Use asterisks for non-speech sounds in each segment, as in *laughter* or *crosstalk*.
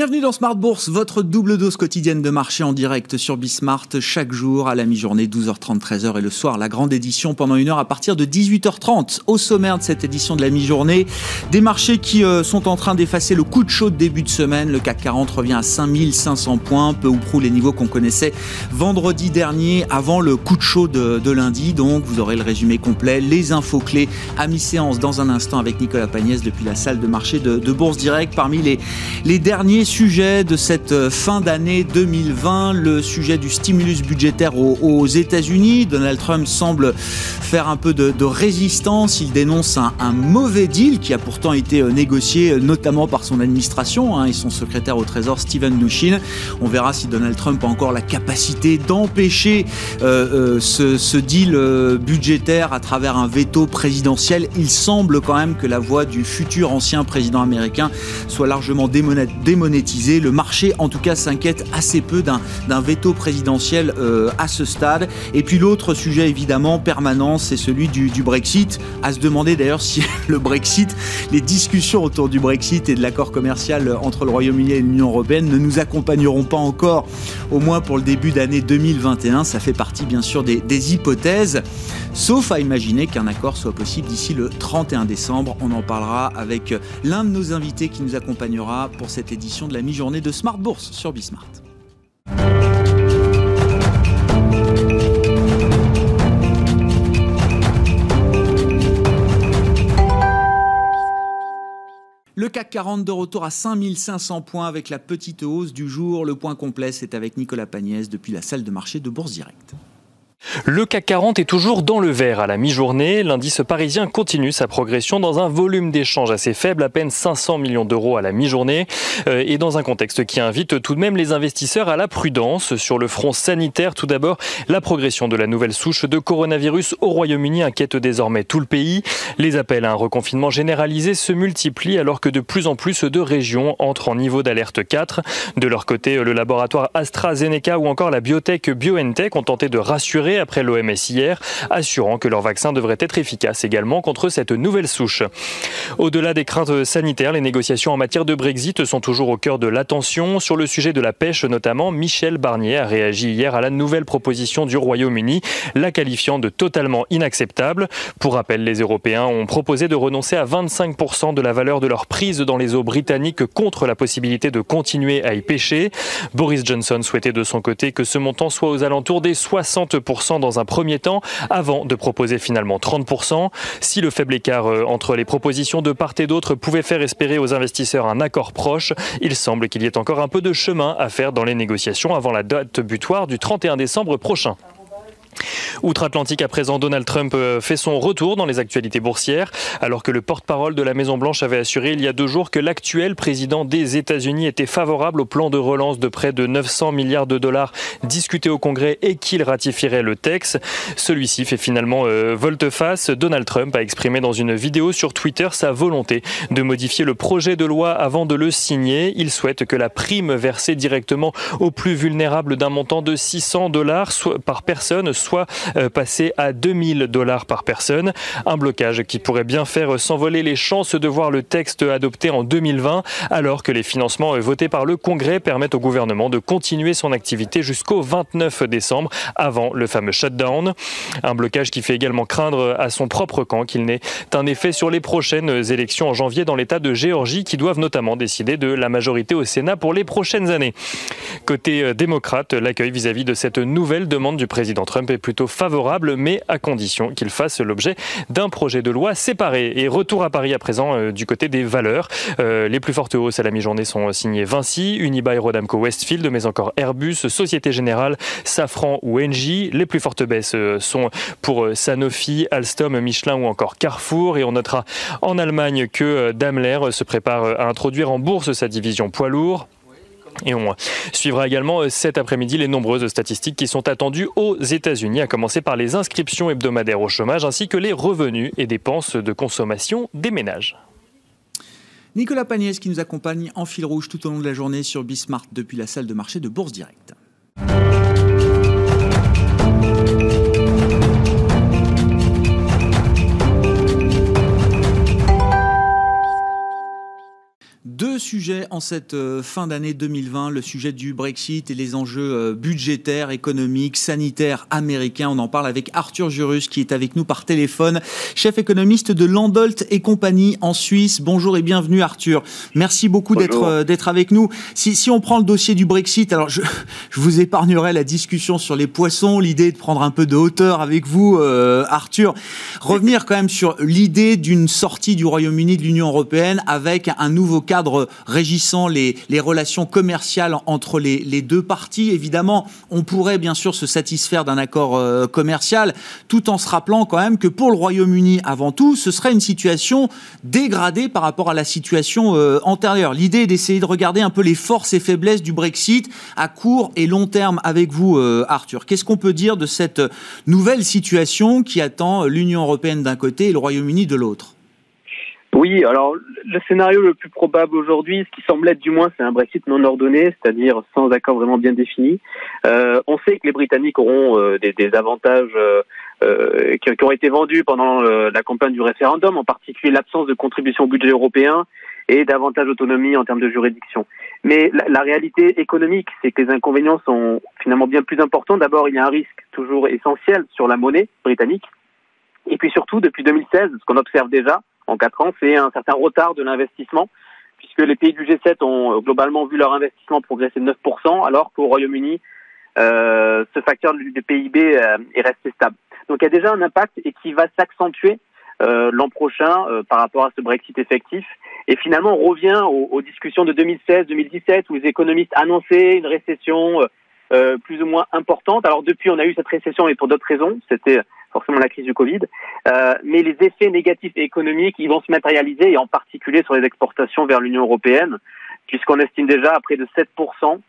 Bienvenue dans Smart Bourse, votre double dose quotidienne de marché en direct sur Bismart chaque jour à la mi-journée 12h30 13h et le soir la grande édition pendant une heure à partir de 18h30. Au sommaire de cette édition de la mi-journée, des marchés qui euh, sont en train d'effacer le coup de chaud de début de semaine. Le CAC 40 revient à 5500 points, peu ou prou les niveaux qu'on connaissait vendredi dernier avant le coup de chaud de, lundi. Donc vous aurez le résumé complet, les infos clés à mi-séance dans un instant avec Nicolas Pagnès depuis la salle de marché de, de Bourse Direct. Parmi les, les derniers sujet de cette euh, fin d'année 2020, le sujet du stimulus budgétaire aux, États-Unis. Donald Trump semble faire un peu de, résistance. Il dénonce un, mauvais deal qui a pourtant été euh, négocié euh, notamment par son administration hein, et son secrétaire au Trésor, Steven Mnuchin. On verra si Donald Trump a encore la capacité d'empêcher ce, deal budgétaire à travers un veto présidentiel. Il semble quand même que la voix du futur ancien président américain soit largement le marché, en tout cas, s'inquiète assez peu d'un veto présidentiel euh, à ce stade. Et puis l'autre sujet, évidemment, permanent, c'est celui du, Brexit. À se demander d'ailleurs si *laughs* le Brexit, les discussions autour du Brexit et de l'accord commercial entre le Royaume-Uni et l'Union européenne ne nous accompagneront pas encore, au moins pour le début d'année 2021. Ça fait partie, bien sûr, des, des hypothèses. Sauf à imaginer qu'un accord soit possible d'ici le 31 décembre. On en parlera avec l'un de nos invités qui nous accompagnera pour cette édition de la mi-journée de Smart Bourse sur Bismart. Le CAC 40 de retour à 5500 points avec la petite hausse du jour. Le point complet, c'est avec Nicolas Pagnès depuis la salle de marché de Bourse Direct. Le CAC 40 est toujours dans le vert à la mi-journée. L'indice parisien continue sa progression dans un volume d'échange assez faible, à peine 500 millions d'euros à la mi-journée, euh, et dans un contexte qui invite tout de même les investisseurs à la prudence. Sur le front sanitaire, tout d'abord, la progression de la nouvelle souche de coronavirus au Royaume-Uni inquiète désormais tout le pays. Les appels à un reconfinement généralisé se multiplient alors que de plus en plus de régions entrent en niveau d'alerte 4. De leur côté, le laboratoire AstraZeneca ou encore la biotech BioNTech ont tenté de rassurer après l'OMS hier, assurant que leur vaccin devrait être efficace également contre cette nouvelle souche. Au-delà des craintes sanitaires, les négociations en matière de Brexit sont toujours au cœur de l'attention. Sur le sujet de la pêche notamment, Michel Barnier a réagi hier à la nouvelle proposition du Royaume-Uni, la qualifiant de totalement inacceptable. Pour rappel, les Européens ont proposé de renoncer à 25% de la valeur de leur prise dans les eaux britanniques contre la possibilité de continuer à y pêcher. Boris Johnson souhaitait de son côté que ce montant soit aux alentours des 60% dans un premier temps, avant de proposer finalement 30%. Si le faible écart euh, entre les propositions de part et d'autre pouvait faire espérer aux investisseurs un accord proche, il semble qu'il y ait encore un peu de chemin à faire dans les négociations avant la date butoir du 31 décembre prochain. Outre-Atlantique, à présent, Donald Trump euh, fait son retour dans les actualités boursières, alors que le porte-parole de la Maison-Blanche avait assuré il y a deux jours que l'actuel président des États-Unis était favorable au plan de relance de près de 900 milliards de dollars discuté au Congrès et qu'il ratifierait le texte. Celui-ci fait finalement euh, volte-face. Donald Trump a exprimé dans une vidéo sur Twitter sa volonté de modifier le projet de loi avant de le signer. Il souhaite que la prime versée directement aux plus vulnérables d'un montant de 600 dollars par personne soit euh, passer à 2000 dollars par personne. Un blocage qui pourrait bien faire s'envoler les chances de voir le texte adopté en 2020, alors que les financements votés par le Congrès permettent au gouvernement de continuer son activité jusqu'au 29 décembre, avant le fameux shutdown. Un blocage qui fait également craindre à son propre camp qu'il n'ait un effet sur les prochaines élections en janvier dans l'État de Géorgie, qui doivent notamment décider de la majorité au Sénat pour les prochaines années. Côté euh, démocrate, l'accueil vis-à-vis de cette nouvelle demande du président Trump est plutôt favorable, mais à condition qu'il fasse l'objet d'un projet de loi séparé. Et retour à Paris à présent euh, du côté des valeurs. Euh, les plus fortes hausses à la mi-journée sont signées Vinci, Unibail, Rodamco, Westfield, mais encore Airbus, Société Générale, Safran ou Engie. Les plus fortes baisses euh, sont pour Sanofi, Alstom, Michelin ou encore Carrefour. Et on notera en Allemagne que Daimler se prépare à introduire en bourse sa division poids lourd. Et on suivra également euh, cet après-midi les nombreuses statistiques qui sont attendues aux États-Unis, à commencer par les inscriptions hebdomadaires au chômage ainsi que les revenus et dépenses de consommation des ménages. Nicolas Pagnès qui nous accompagne en fil rouge tout au long de la journée sur Bismart depuis la salle de marché de Bourse Directe. Sujet en cette euh, fin d'année 2020, le sujet du Brexit et les enjeux euh, budgétaires, économiques, sanitaires américains. On en parle avec Arthur Jurus qui est avec nous par téléphone, chef économiste de Landolt et compagnie en Suisse. Bonjour et bienvenue Arthur. Merci beaucoup d'être euh, d'être avec nous. Si, si on prend le dossier du Brexit, alors je, je vous épargnerai la discussion sur les poissons, l'idée de prendre un peu de hauteur avec vous Arthur. Revenir quand même sur l'idée d'une sortie du Royaume-Uni de l'Union européenne avec un nouveau cadre régissant les, relations commerciales entre les, les, deux parties. Évidemment, on pourrait bien sûr se satisfaire d'un accord euh, commercial, tout en se rappelant quand même que pour le Royaume-Uni, avant tout, ce serait une situation dégradée par rapport à la situation euh, antérieure. L'idée est d'essayer de regarder un peu les forces et faiblesses du Brexit à court et long terme avec vous, euh, Arthur. Qu'est-ce qu'on peut dire de cette nouvelle situation qui attend l'Union européenne d'un côté et le Royaume-Uni de l'autre? Oui, alors le scénario le plus probable aujourd'hui, ce qui semble être du moins, c'est un Brexit non ordonné, c'est-à-dire sans accord vraiment bien défini. Euh, on sait que les Britanniques auront euh, des, avantages euh, qui, ont été vendus pendant la campagne du référendum, en particulier l'absence de contribution au budget européen et davantage d'autonomie en termes de juridiction. Mais la, la réalité économique, c'est que les inconvénients sont finalement bien plus importants. D'abord, il y a un risque toujours essentiel sur la monnaie britannique. Et puis surtout, depuis 2016, ce qu'on observe déjà, en quatre ans, c'est un certain retard de l'investissement, puisque les pays du G7 ont euh, globalement vu leur investissement progresser de 9%, alors qu'au Royaume-Uni, euh, ce facteur du, PIB euh, est resté stable. Donc il y a déjà un impact et qui va s'accentuer euh, l'an prochain euh, par rapport à ce Brexit effectif. Et finalement, on revient aux, aux discussions de 2016-2017 où les économistes annonçaient une récession euh, plus ou moins importante. Alors depuis, on a eu cette récession et pour d'autres raisons. C'était forcément la crise du Covid. Euh, mais les effets négatifs économiques, ils vont se matérialiser, et en particulier sur les exportations vers l'Union européenne, puisqu'on estime déjà à près de 7%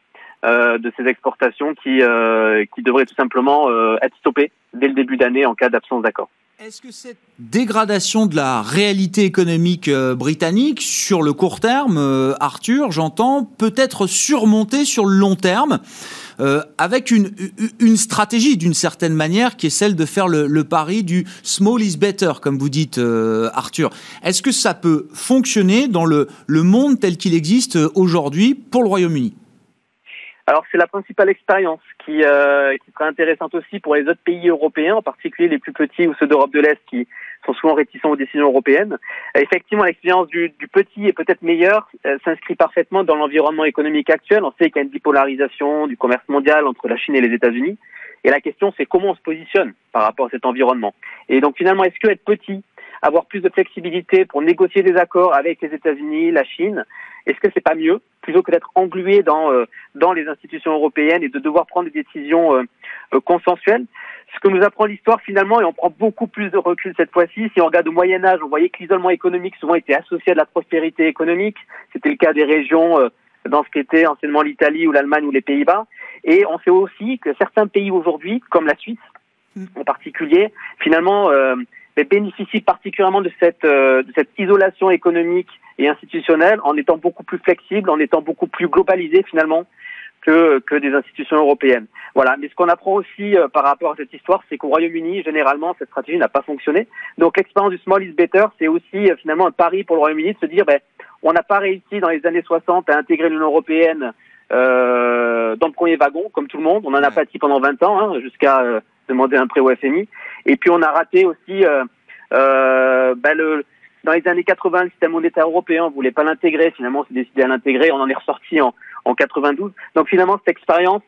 euh, de ces exportations qui, euh, qui devraient tout simplement euh, être stoppées dès le début d'année en cas d'absence d'accord. Est-ce que cette dégradation de la réalité économique euh, britannique sur le court terme, euh, Arthur, j'entends, peut être surmontée sur le long terme euh, avec une, stratégie d'une certaine manière qui est celle de faire le, pari du small is better, comme vous dites, Arthur. Est-ce que ça peut fonctionner dans le monde tel qu'il existe aujourd'hui pour le Royaume-Uni? Alors c'est la principale expérience qui, euh, qui intéressante aussi pour les autres pays européens, en particulier les plus petits ou ceux d'Europe de l'Est qui sont souvent réticents aux décisions européennes. Effectivement, l'expérience du, du, petit est peut-être meilleure, euh, s'inscrit parfaitement dans l'environnement économique actuel. On sait qu'il y a une bipolarisation du commerce mondial entre la Chine et les États-Unis. Et la question, c'est comment on se positionne par rapport à cet environnement. Et donc finalement, est-ce que être petit avoir plus de flexibilité pour négocier des accords avec les États-Unis, la Chine. Est-ce que c'est pas mieux plutôt que d'être englué dans euh, dans les institutions européennes et de devoir prendre des décisions euh, euh, consensuelles? Ce que nous apprend l'histoire finalement, et on prend beaucoup plus de recul cette fois-ci. Si on regarde au Moyen Âge, on voyait que l'isolement économique souvent était associé à de la prospérité économique. C'était le cas des régions dans ce qu'était anciennement l'Italie ou l'Allemagne ou les Pays-Bas. Et on sait aussi que certains pays aujourd'hui, comme la Suisse mmh. en particulier, finalement mais bénéficient particulièrement de cette, euh, de cette isolation économique et institutionnelle en étant beaucoup plus flexible, en étant beaucoup plus globalisé finalement que, que des institutions européennes. Voilà. Mais ce qu'on apprend aussi euh, par rapport à cette histoire, c'est qu'au Royaume-Uni, généralement, cette stratégie n'a pas fonctionné. Donc l'expérience du small is better, c'est aussi euh, finalement un pari pour le Royaume-Uni de se dire, ben, on n'a pas réussi dans les années 60 à intégrer l'Union européenne euh, dans le premier wagon, comme tout le monde. On en a pâti pendant 20 ans, hein, jusqu'à euh, demander un prêt au FMI. Et puis on a raté aussi euh, euh, ben le, dans les années 80, le système monétaire européen, on voulait pas l'intégrer. Finalement, on s'est décidé à l'intégrer. On en est ressorti en, en 92. Donc finalement, cette expérience,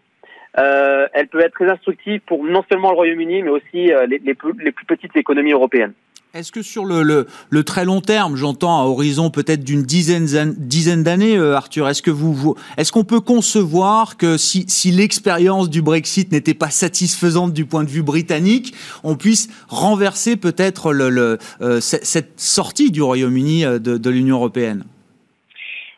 euh, elle peut être très instructive pour non seulement le Royaume-Uni, mais aussi euh, les, les, plus, les plus petites économies européennes. Est-ce que sur le, le, le, très long terme, j'entends à horizon peut-être d'une dizaine, dizaine d'années, euh, Arthur, est-ce que vous, vous est-ce qu'on peut concevoir que si, si l'expérience du Brexit n'était pas satisfaisante du point de vue britannique, on puisse renverser peut-être le, le euh, cette sortie du Royaume-Uni euh, de, de l'Union européenne?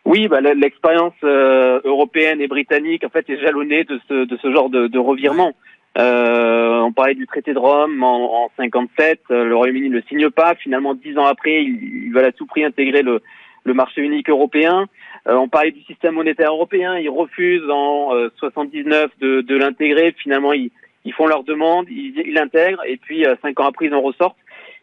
Oui, bah, l'expérience euh, européenne et britannique en fait est jalonnée de ce, de ce genre de, de revirement. Euh, on parlait du traité de Rome en, en 57, euh, le Royaume-Uni ne le signe pas. Finalement, dix ans après, ils, ils veulent à tout prix intégrer le, le marché unique européen. Euh, on parlait du système monétaire européen, ils refusent en 79 de, de l'intégrer. Finalement, ils, ils, font leur demande, ils l'intègrent, et puis cinq ans après, ils en ressortent.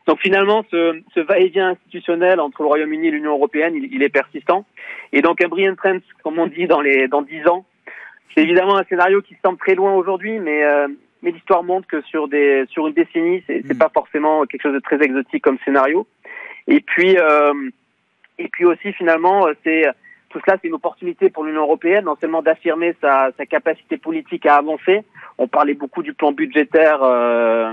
Donc finalement, ce, ce va-et-vient institutionnel entre le Royaume-Uni et l'Union européenne, il, il, est persistant. Et donc un brilliant trend, comme on dit dans les dans dix ans, c'est évidemment un scénario qui semble très loin aujourd'hui, mais euh, mais l'histoire montre que sur des sur une décennie, c'est c'est mm. pas forcément quelque chose de très exotique comme scénario. Et puis euh, et puis aussi finalement, c'est tout cela, c'est une opportunité pour l'Union européenne, non seulement d'affirmer sa, sa capacité politique à avancer. On parlait beaucoup du plan budgétaire. Euh,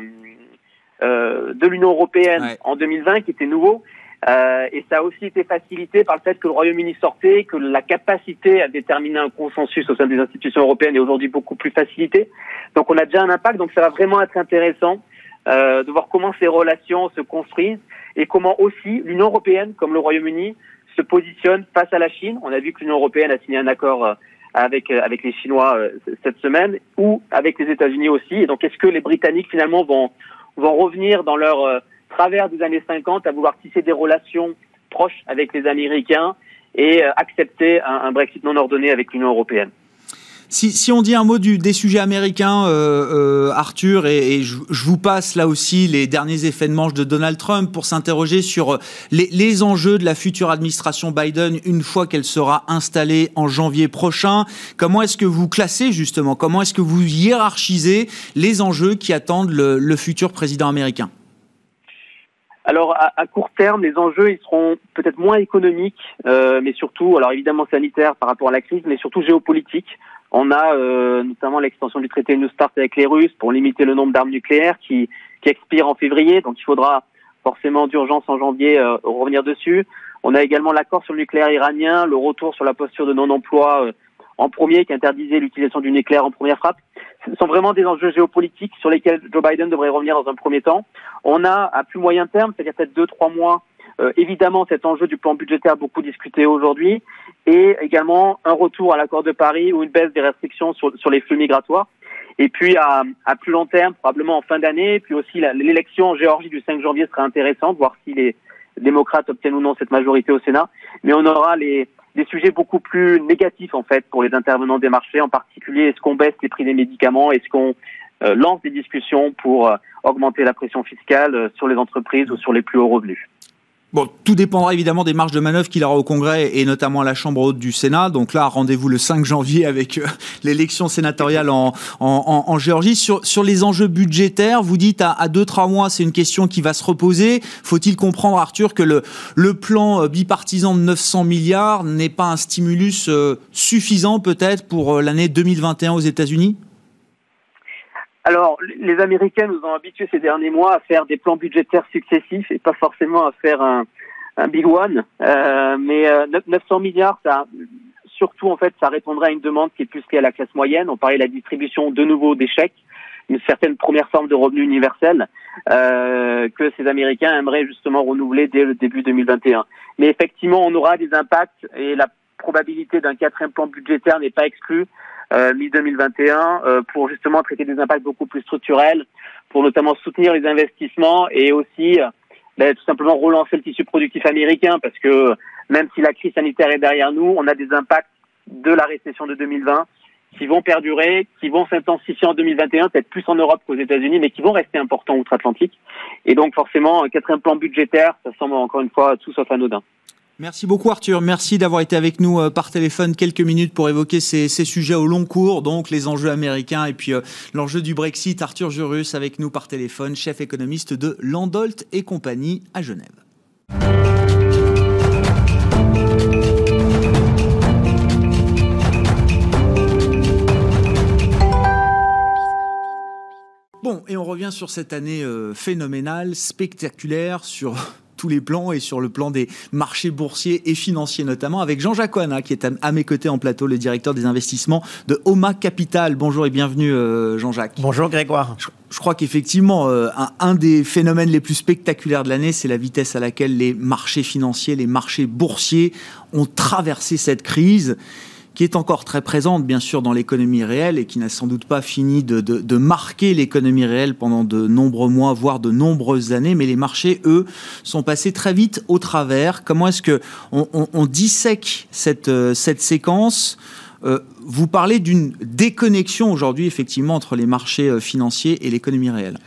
euh, de l'Union européenne en 2020 qui était nouveau. Euh, et ça a aussi été facilité par le fait que le Royaume-Uni sortait, que la capacité à déterminer un consensus au sein des institutions européennes est aujourd'hui beaucoup plus facilitée. Donc on a déjà un impact, donc ça va vraiment être intéressant euh, de voir comment ces relations se construisent et comment aussi l'Union européenne, comme le Royaume-Uni, se positionne face à la Chine. On a vu que l'Union européenne a signé un accord euh, avec avec les Chinois euh, cette semaine ou avec les États-Unis aussi. Et donc est-ce que les Britanniques finalement vont vont revenir dans leur euh, travers des années 50 à vouloir tisser des relations proches avec les Américains et euh, accepter un, Brexit non ordonné avec l'Union européenne. Si, si, on dit un mot du, des sujets américains, euh, euh, Arthur, et, et je, je, vous passe là aussi les derniers effets de manche de Donald Trump pour s'interroger sur euh, les, les, enjeux de la future administration Biden une fois qu'elle sera installée en janvier prochain. Comment est-ce que vous classez justement? Comment est-ce que vous hiérarchisez les enjeux qui attendent le, le futur président américain? Alors à, à, court terme, les enjeux ils seront peut-être moins économiques, euh, mais surtout, alors évidemment sanitaires par rapport à la crise, mais surtout géopolitiques. On a euh, notamment l'extension du traité New Start avec les Russes pour limiter le nombre d'armes nucléaires qui, qui expire en février, donc il faudra forcément d'urgence en janvier euh, revenir dessus. On a également l'accord sur le nucléaire iranien, le retour sur la posture de non-emploi euh, en premier qui interdisait l'utilisation du nucléaire en première frappe. Ce sont vraiment des enjeux géopolitiques sur lesquels Joe Biden devrait revenir dans un premier temps. On a à plus moyen terme, c'est-à-dire peut-être deux, trois mois, euh, évidemment cet enjeu du plan budgétaire beaucoup discuté aujourd'hui, et également un retour à l'accord de Paris ou une baisse des restrictions sur, sur les flux migratoires. Et puis à, à plus long terme, probablement en fin d'année, puis aussi l'élection en Géorgie du 5 janvier sera intéressante, voir si les démocrates obtiennent ou non cette majorité au Sénat. Mais on aura les, des sujets beaucoup plus négatifs en fait pour les intervenants des marchés, en particulier est-ce qu'on baisse les prix des médicaments, est-ce qu'on euh, lance des discussions pour euh, augmenter la pression fiscale euh, sur les entreprises ou sur les plus hauts revenus? Bon, tout dépendra évidemment des marges de manœuvre qu'il aura au Congrès et notamment à la Chambre haute du Sénat. Donc là, rendez-vous le 5 janvier avec euh, *laughs* l'élection sénatoriale en, Géorgie. Sur, les enjeux budgétaires, vous dites à, deux, trois mois, c'est une question qui va se reposer. Faut-il comprendre, Arthur, que le, le plan euh, bipartisan de 900 milliards n'est pas un stimulus euh, suffisant peut-être pour l'année 2021 aux États-Unis? Alors, les Américains nous ont habitués ces derniers mois à faire des plans budgétaires successifs et pas forcément à faire un, un big one. Euh, mais euh, 900 milliards, ça, surtout en fait, ça répondrait à une demande qui est plus liée à la classe moyenne. On parlait de la distribution de nouveau des chèques, une certaine première forme de revenu universel euh, que ces Américains aimeraient justement renouveler dès le début 2021. Mais effectivement, on aura des impacts et la probabilité d'un quatrième plan budgétaire n'est pas exclue euh, mi-2021 euh, pour justement traiter des impacts beaucoup plus structurels, pour notamment soutenir les investissements et aussi euh, ben, tout simplement relancer le tissu productif américain parce que même si la crise sanitaire est derrière nous, on a des impacts de la récession de 2020 qui vont perdurer, qui vont s'intensifier en 2021, peut-être plus en Europe qu'aux États-Unis, mais qui vont rester importants outre-Atlantique. Et donc forcément, un quatrième plan budgétaire, ça semble encore une fois tout sauf anodin. Merci beaucoup Arthur, merci d'avoir été avec nous euh, par téléphone quelques minutes pour évoquer ces, sujets au long cours, donc les enjeux américains et puis euh, l'enjeu du Brexit. Arthur Jurus avec nous par téléphone, chef économiste de Landolt et compagnie à Genève. Bon, et on revient sur cette année euh, phénoménale, spectaculaire, sur tous les plans et sur le plan des marchés boursiers et financiers notamment, avec Jean-Jacques Oana, qui est à, mes côtés en plateau, le directeur des investissements de Oma Capital. Bonjour et bienvenue euh, Jean-Jacques. Bonjour Grégoire. Je, je crois qu'effectivement, euh, un, un, des phénomènes les plus spectaculaires de l'année, c'est la vitesse à laquelle les marchés financiers, les marchés boursiers ont traversé cette crise qui est encore très présente, bien sûr, dans l'économie réelle et qui n'a sans doute pas fini de, marquer l'économie réelle pendant de nombreux mois, voire de nombreuses années. Mais les marchés, eux, sont passés très vite au travers. Comment est-ce que on, dissèque cette, euh, séquence? Euh, vous parlez d'une déconnexion aujourd'hui, effectivement, entre les marchés euh, financiers et l'économie réelle.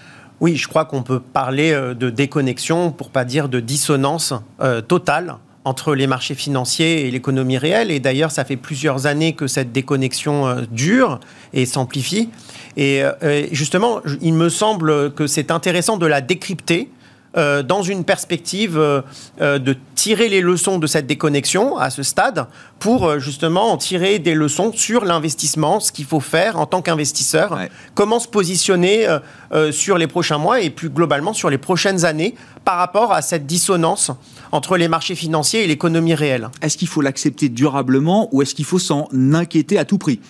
Oui, je crois qu'on peut parler de déconnexion, pour pas dire de dissonance totale entre les marchés financiers et l'économie réelle. Et d'ailleurs, ça fait plusieurs années que cette déconnexion euh, dure et s'amplifie. Et euh, justement, il me semble que c'est intéressant de la décrypter euh, dans une perspective euh, euh, de tirer les leçons de cette déconnexion à ce stade pour justement en tirer des leçons sur l'investissement, ce qu'il faut faire en tant qu'investisseur, comment se positionner sur les prochains mois et plus globalement sur les prochaines années par rapport à cette dissonance entre les marchés financiers et l'économie réelle. Est-ce qu'il faut l'accepter durablement ou est-ce qu'il faut s'en inquiéter à tout prix?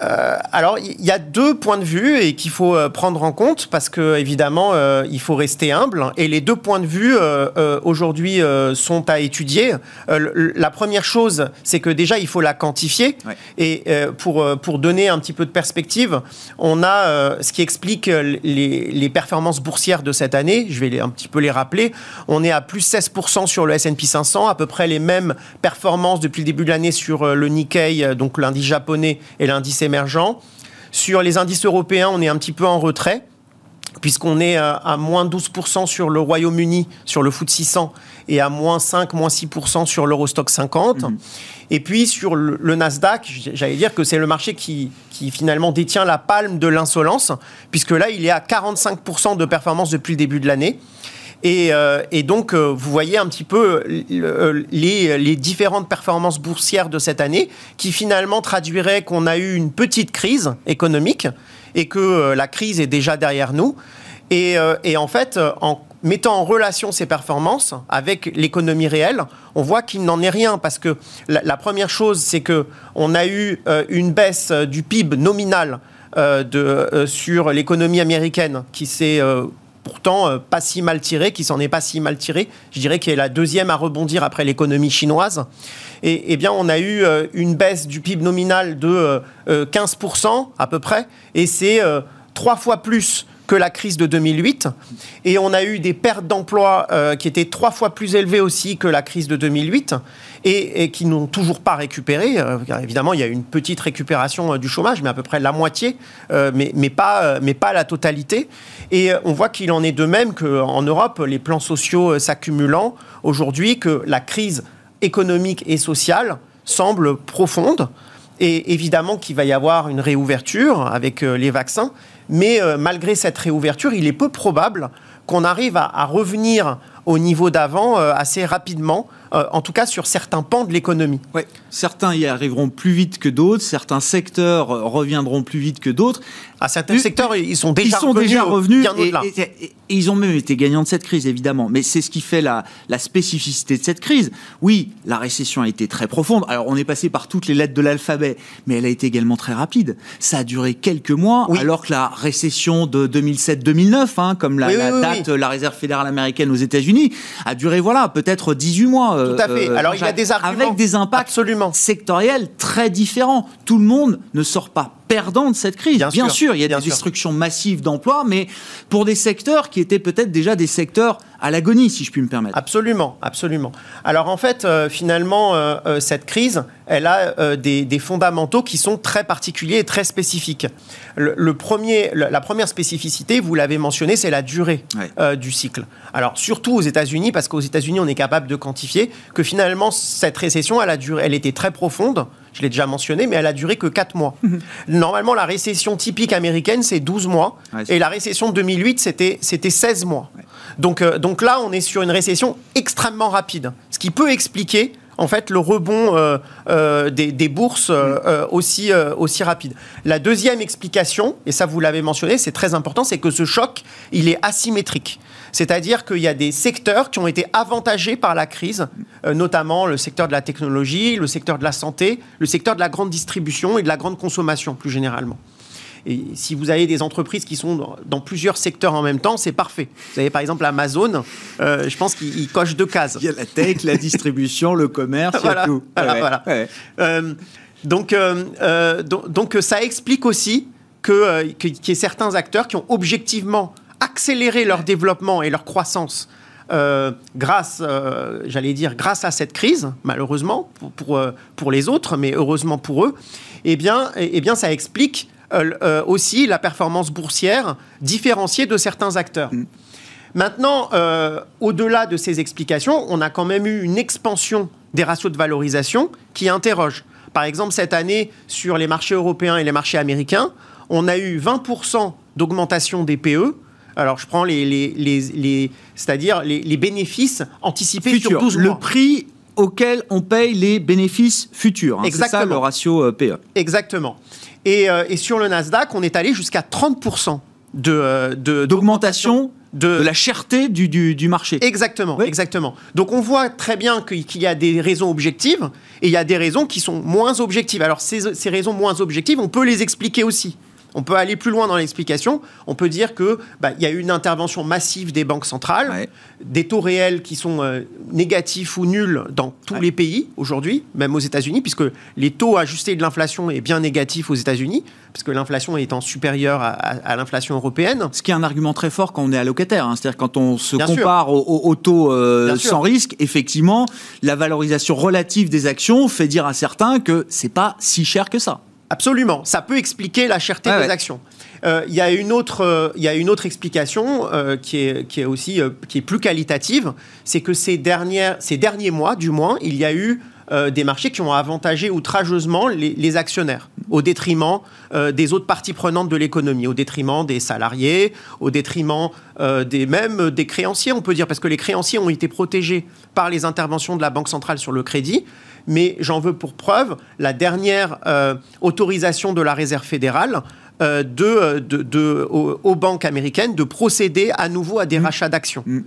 Euh, alors, il y a deux points de vue et qu'il faut euh, prendre en compte parce que évidemment, euh, il faut rester humble. Et les deux points de vue aujourd'hui sont à étudier. la première chose, c'est que déjà, il faut la quantifier. Et pour pour donner un petit peu de perspective, on a ce qui explique les, les, performances boursières de cette année. Je vais les, un petit peu les rappeler. On est à plus 16% sur le S&P 500, à peu près les mêmes performances depuis le début de l'année sur le Nikkei, donc l'indice japonais et l'indice émergents. Sur les indices européens, on est un petit peu en retrait puisqu'on est à, moins 12% sur le Royaume-Uni, sur le FTSE 600, et à moins 5, moins 6% sur l'Eurostock 50. Mhm. Et puis sur le, Nasdaq, j'allais dire que c'est le marché qui, qui, finalement détient la palme de l'insolence, puisque là, il est à 45% de performance depuis le début de l'année. Euh, et, donc, euh, vous voyez un petit peu euh, les, différentes performances boursières de cette année qui finalement traduiraient qu'on a eu une petite crise économique et que la crise est déjà derrière nous. Et, en fait, en mettant en relation ces performances avec l'économie réelle, on voit qu'il n'en est rien parce que la, première chose, c'est que on a eu une baisse du PIB nominal sur l'économie américaine qui s'est pourtant euh, pas si mal tiré, qui s'en est pas si mal tiré. Je dirais qu'elle est la deuxième à rebondir après l'économie chinoise. Et, eh bien, on a eu euh, une baisse du PIB nominal de 15% euh, à peu près, et c'est trois fois plus que la crise de 2008. Et on a eu des pertes d'emplois qui étaient trois fois plus élevées aussi que la crise de 2008 et, qui n'ont toujours pas récupéré. évidemment, il y a une petite récupération du chômage, mais à peu près la moitié, mais, mais, pas, mais pas la totalité. Et euh, on voit qu'il en est de même qu'en Europe, les plans sociaux euh, s'accumulant aujourd'hui, que la crise économique et sociale semble profonde. Et évidemment qu'il va y avoir une réouverture avec euh, les vaccins, mais malgré cette réouverture, il est peu probable qu'on arrive à, revenir au niveau d'avant assez rapidement euh, en tout cas sur certains pans de l'économie. Ouais. Certains y arriveront plus vite que d'autres, certains secteurs euh, reviendront plus vite que d'autres. À certains secteurs, ils sont déjà ils sont revenus, déjà revenus et, ils ont même été gagnants de cette crise, évidemment. Mais c'est ce qui fait la, la, spécificité de cette crise. Oui, la récession a été très profonde. Alors, on est passé par toutes les lettres de l'alphabet, mais elle a été également très rapide. Ça a duré quelques mois, alors que la récession de 2007-2009, hein, comme la, la date, la réserve fédérale américaine aux États-Unis, a duré, voilà, peut-être 18 mois tout à fait. Euh, Alors, il y a des arguments. Avec des impacts absolument. sectoriels très différents. Tout le monde ne sort pas perdant de cette crise. Bien, sûr, il y a des destructions massives d'emplois, mais pour des secteurs qui étaient peut-être déjà des secteurs à l'agonie, si je puis me permettre. Absolument, absolument. Alors en fait, euh, finalement, euh, euh, cette crise, elle a des, fondamentaux qui sont très particuliers et très spécifiques. Le, premier, la première spécificité, vous l'avez mentionné, c'est la durée du cycle. Alors surtout aux États-Unis, parce qu'aux États-Unis, on est capable de quantifier que finalement cette récession, elle a duré, elle était très profonde je l'ai déjà mentionné, mais elle a duré que 4 mois. Mhm. Normalement, la récession typique américaine, c'est 12 mois, et la récession de 2008, c'était 16 mois. Donc, euh, donc là, on est sur une récession extrêmement rapide, ce qui peut expliquer en fait le rebond euh, euh, des, bourses aussi, aussi rapide. La deuxième explication, et ça vous l'avez mentionné, c'est très important, c'est que ce choc, il est asymétrique. C'est-à-dire qu'il y a des secteurs qui ont été avantagés par la crise, euh, notamment le secteur de la technologie, le secteur de la santé, le secteur de la grande distribution et de la grande consommation plus généralement. Et si vous avez des entreprises qui sont dans, plusieurs secteurs en même temps, c'est parfait. Vous avez par exemple Amazon, euh, je pense qu'il coche deux cases. Il y a la tech, la distribution, le commerce, il y a tout. *laughs* Voilà, euh, donc, donc, ça explique aussi qu'il que, y ait certains acteurs qui ont objectivement accélérer leur développement et leur croissance euh, grâce, euh, j'allais dire, grâce à cette crise, malheureusement pour, pour, euh, pour, les autres, mais heureusement pour eux, eh bien, eh bien ça explique aussi la performance boursière différenciée de certains acteurs. Mm. Maintenant, au-delà de ces explications, on a quand même eu une expansion des ratios de valorisation qui interroge. Par exemple, cette année, sur les marchés européens et les marchés américains, on a eu 20% d'augmentation des PE. Alors, je prends les, les, c'est-à-dire les, bénéfices anticipés sur 12 mois. Le prix auquel on paye les bénéfices futurs. Hein, c'est ça le ratio euh, PE. Exactement. Et, euh, et, sur le Nasdaq, on est allé jusqu'à 30% de, de, d'augmentation de... la cherté du, du, marché. Exactement, exactement. Donc on voit très bien qu'il y a des raisons objectives et il y a des raisons qui sont moins objectives. Alors ces, ces raisons moins objectives, on peut les expliquer aussi. On peut aller plus loin dans l'explication. On peut dire que bah, il y a eu une intervention massive des banques centrales, des taux réels qui sont euh, négatifs ou nuls dans tous les pays aujourd'hui, même aux États-Unis, puisque les taux ajustés de l'inflation est bien négatif aux États-Unis, parce que l'inflation étant supérieure à, l'inflation européenne. Ce qui est un argument très fort quand on est allocataire, hein. c'est-à-dire quand on se compare aux taux euh, sans risque, effectivement, la valorisation relative des actions fait dire à certains que c'est pas si cher que ça. Absolument, ça peut expliquer la cherté des actions. Euh, il y a une autre, euh, y a une autre explication euh, qui est qui est aussi qui est plus qualitative, c'est que ces dernières, ces derniers mois, du moins, il y a eu des marchés qui ont avantagé outrageusement les, actionnaires, au détriment des autres parties prenantes de l'économie, au détriment des salariés, au détriment des même des créanciers, on peut dire, parce que les créanciers ont été protégés par les interventions de la Banque centrale sur le crédit mais j'en veux pour preuve la dernière euh, autorisation de la Réserve fédérale euh, euh, de, aux, banques américaines de procéder à nouveau à des mmh. rachats d'actions. Mmh.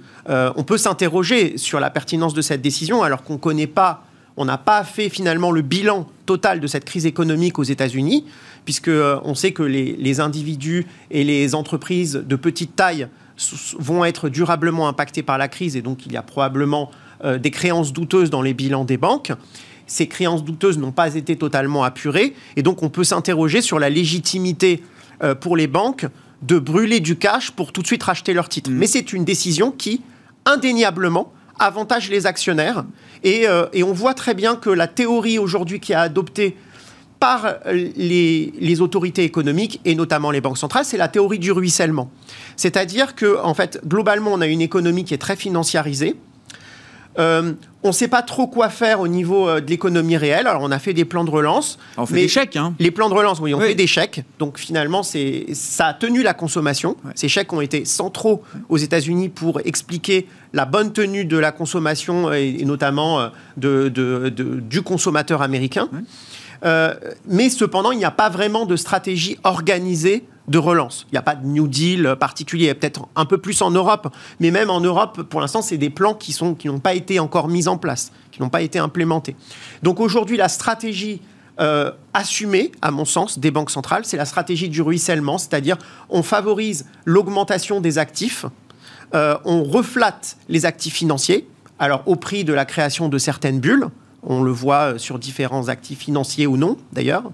on peut s'interroger sur la pertinence de cette décision alors qu'on ne connaît pas, on n'a pas fait finalement le bilan total de cette crise économique aux États-Unis, puisque on sait que les, les, individus et les entreprises de petite taille vont être durablement impactés par la crise et donc il y a probablement euh, des créances douteuses dans les bilans des banques. Ces créances douteuses n'ont pas été totalement apurées et donc on peut s'interroger sur la légitimité euh, pour les banques de brûler du cash pour tout de suite racheter leurs titres. Mm. Mais c'est une décision qui, indéniablement, avantage les actionnaires. Euh, et, on voit très bien que la théorie aujourd'hui qui a adoptée par les, les, autorités économiques et notamment les banques centrales, c'est la théorie du ruissellement. C'est-à-dire que, en fait, globalement, on a une économie qui est très financiarisée. Euh, on ne sait pas trop quoi faire au niveau euh, de l'économie réelle. Alors, on a fait des plans de relance. On fait des chèques. Hein. Les plans de relance, oui, on fait des chèques. Donc, finalement, ça a tenu la consommation. Ces chèques ont été centraux aux États-Unis pour expliquer la bonne tenue de la consommation et, notamment euh, du consommateur américain. mais cependant, il n'y a pas vraiment de stratégie organisée de relance. Il n'y a pas de New Deal particulier, peut-être un peu plus en Europe, mais même en Europe, pour l'instant, c'est des plans qui sont qui n'ont pas été encore mis en place, qui n'ont pas été implémentés. Donc aujourd'hui, la stratégie euh, assumée, à mon sens, des banques centrales, c'est la stratégie du ruissellement, c'est-à-dire on favorise l'augmentation des actifs, euh, on reflate les actifs financiers, alors au prix de la création de certaines bulles, on le voit sur différents actifs financiers ou non, d'ailleurs.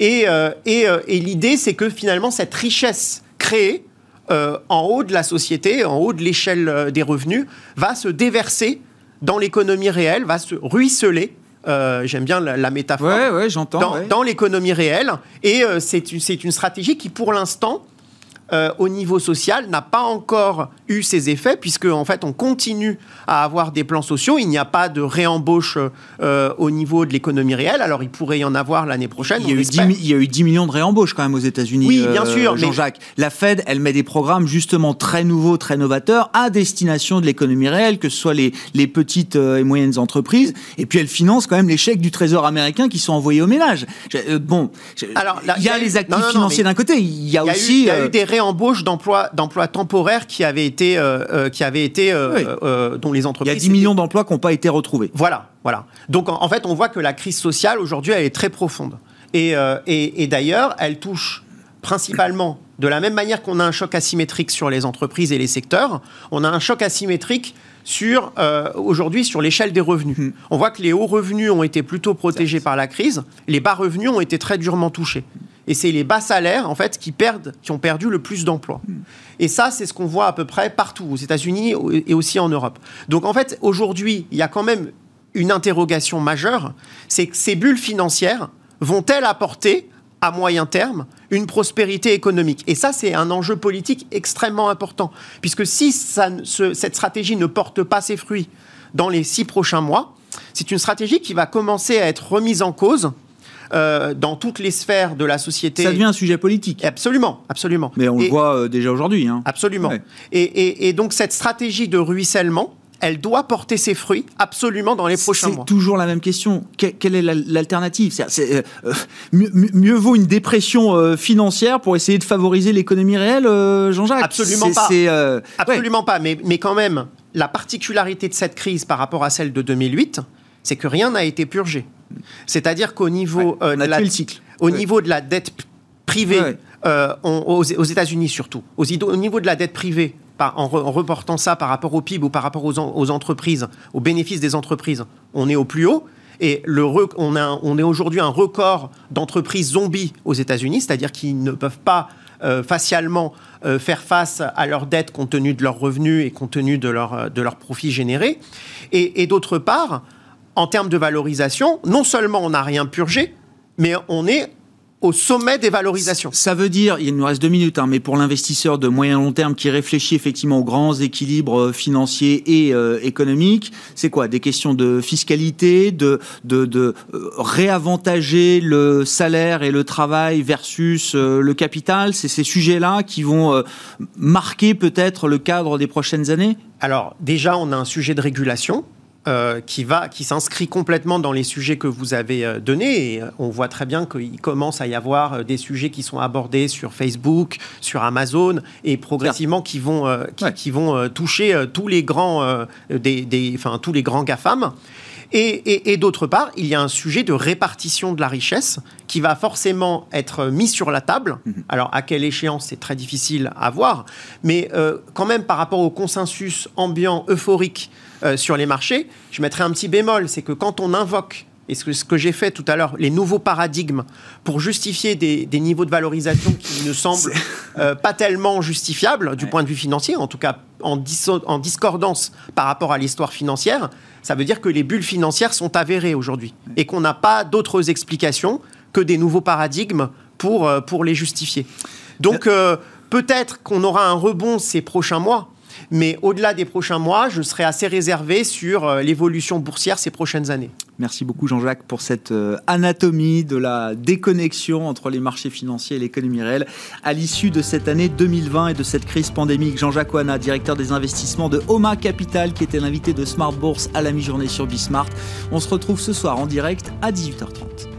Euh, euh, et, l'idée, c'est que finalement, cette richesse créée euh, en haut de la société, en haut de l'échelle des revenus, va se déverser dans l'économie réelle, va se ruisseler j'aime bien la, métaphore, j'entends, dans, l'économie réelle. Et c'est une, stratégie qui, pour l'instant, euh, au niveau social n'a pas encore eu ses effets puisque en fait on continue à avoir des plans sociaux. Il n'y a pas de réembauche euh, au niveau de l'économie réelle. Alors il pourrait y en avoir l'année prochaine. Il y, a eu 10, il y, a eu 10, millions de réembauches quand même aux États-Unis. Oui, bien euh, sûr. Jean-Jacques, la Fed, elle met des programmes justement très nouveaux, très novateurs à destination de l'économie réelle, que ce soit les, les petites et moyennes entreprises. Et puis elle finance quand même les chèques du Trésor américain qui sont envoyés aux ménages. bon, Alors, il y, a, les actifs financiers d'un côté. Il y a, aussi. il y a eu des embauche d'emplois d'emplois temporaires qui avaient été euh, euh, qui avaient été euh, dont les entreprises. Il y a 10 millions d'emplois qui n'ont pas été retrouvés. Voilà, voilà. Donc en, fait, on voit que la crise sociale aujourd'hui, elle est très profonde. Et, et, et d'ailleurs, elle touche principalement de la même manière qu'on a un choc asymétrique sur les entreprises et les secteurs, on a un choc asymétrique sur aujourd'hui sur l'échelle des revenus. Hmm. On voit que les hauts revenus ont été plutôt protégés par la crise, les bas revenus ont été très durement touchés. Et c'est les bas salaires, en fait, qui, perdent, qui ont perdu le plus d'emplois. Hmm. Et ça, c'est ce qu'on voit à peu près partout, aux États-Unis et aussi en Europe. Donc, en fait, aujourd'hui, il y a quand même une interrogation majeure, c'est que ces bulles financières vont-elles apporter à moyen terme une prospérité économique? Et ça, c'est un enjeu politique extrêmement important, puisque si cette stratégie ne porte pas ses fruits dans les six prochains mois, c'est une stratégie qui va commencer à être remise en cause euh, dans toutes les sphères de la société. Ça devient un sujet politique. Absolument, absolument. Mais on le voit euh, déjà aujourd'hui. Hein. Absolument. Et, et, donc cette stratégie de ruissellement, elle doit porter ses fruits absolument dans les prochains mois. C'est toujours la même question. quelle est l'alternative? Euh, mieux, vaut une dépression euh, financière pour essayer de favoriser l'économie réelle, Jean-Jacques? Absolument pas. Absolument pas. Mais, mais quand même, la particularité de cette crise par rapport à celle de 2008, c'est que rien n'a été purgé. C'est-à-dire qu'au niveau, de la, cycle. au niveau de la dette privée, aux, États-Unis surtout, au niveau de la dette privée, en, reportant ça par rapport au PIB ou par rapport aux, entreprises, aux bénéfices des entreprises, on est au plus haut. Et le on, on est aujourd'hui un record d'entreprises zombies aux États-Unis, c'est-à-dire qu'ils ne peuvent pas euh, facialement euh, faire face à leurs dettes compte tenu de leurs revenus et compte tenu de leurs de profits générés. Et, et d'autre part, en termes de valorisation, non seulement on n'a rien purgé, mais on est au sommet des valorisations. Ça veut dire, il nous reste deux minutes, hein, mais pour l'investisseur de moyen long terme qui réfléchit effectivement aux grands équilibres euh, financiers et euh, économiques, c'est quoi? Des questions de fiscalité, de, de, de euh, réavantager le salaire et le travail versus le capital? C'est ces sujets-là qui vont marquer peut-être le cadre des prochaines années? Alors déjà, on a un sujet de régulation euh, qui va, qui s'inscrit complètement dans les sujets que vous avez euh, donnés. Et euh, on voit très bien qu'il commence à y avoir des sujets qui sont abordés sur Facebook, sur Amazon, et progressivement qui vont, qui, vont toucher tous les grands, des, des, enfin, tous les grands GAFAM. Et, d'autre part, il y a un sujet de répartition de la richesse qui va forcément être mis sur la table. Mhm. Alors, à quelle échéance, c'est très difficile à voir. Mais quand même, par rapport au consensus ambiant euphorique euh, sur les marchés. Je mettrai un petit bémol, c'est que quand on invoque et ce que, ce que j'ai fait tout à l'heure, les nouveaux paradigmes pour justifier des, niveaux de valorisation qui ne semblent euh, pas tellement justifiables du point de vue financier, en tout cas en, en discordance par rapport à l'histoire financière, ça veut dire que les bulles financières sont avérées aujourd'hui et qu'on n'a pas d'autres explications que des nouveaux paradigmes pour, euh, pour les justifier. Donc peut-être qu'on aura un rebond ces prochains mois, mais au-delà des prochains mois, je serai assez réservé sur euh, l'évolution boursière ces prochaines années. Merci beaucoup Jean-Jacques pour cette euh, anatomie de la déconnexion entre les marchés financiers et l'économie réelle à l'issue de cette année 2020 et de cette crise pandémique. Jean-Jacques Ouana, directeur des investissements de Oma Capital, qui était l'invité de Smart Bourse à la mi-journée sur Bismart. On se retrouve ce soir en direct à 18h30.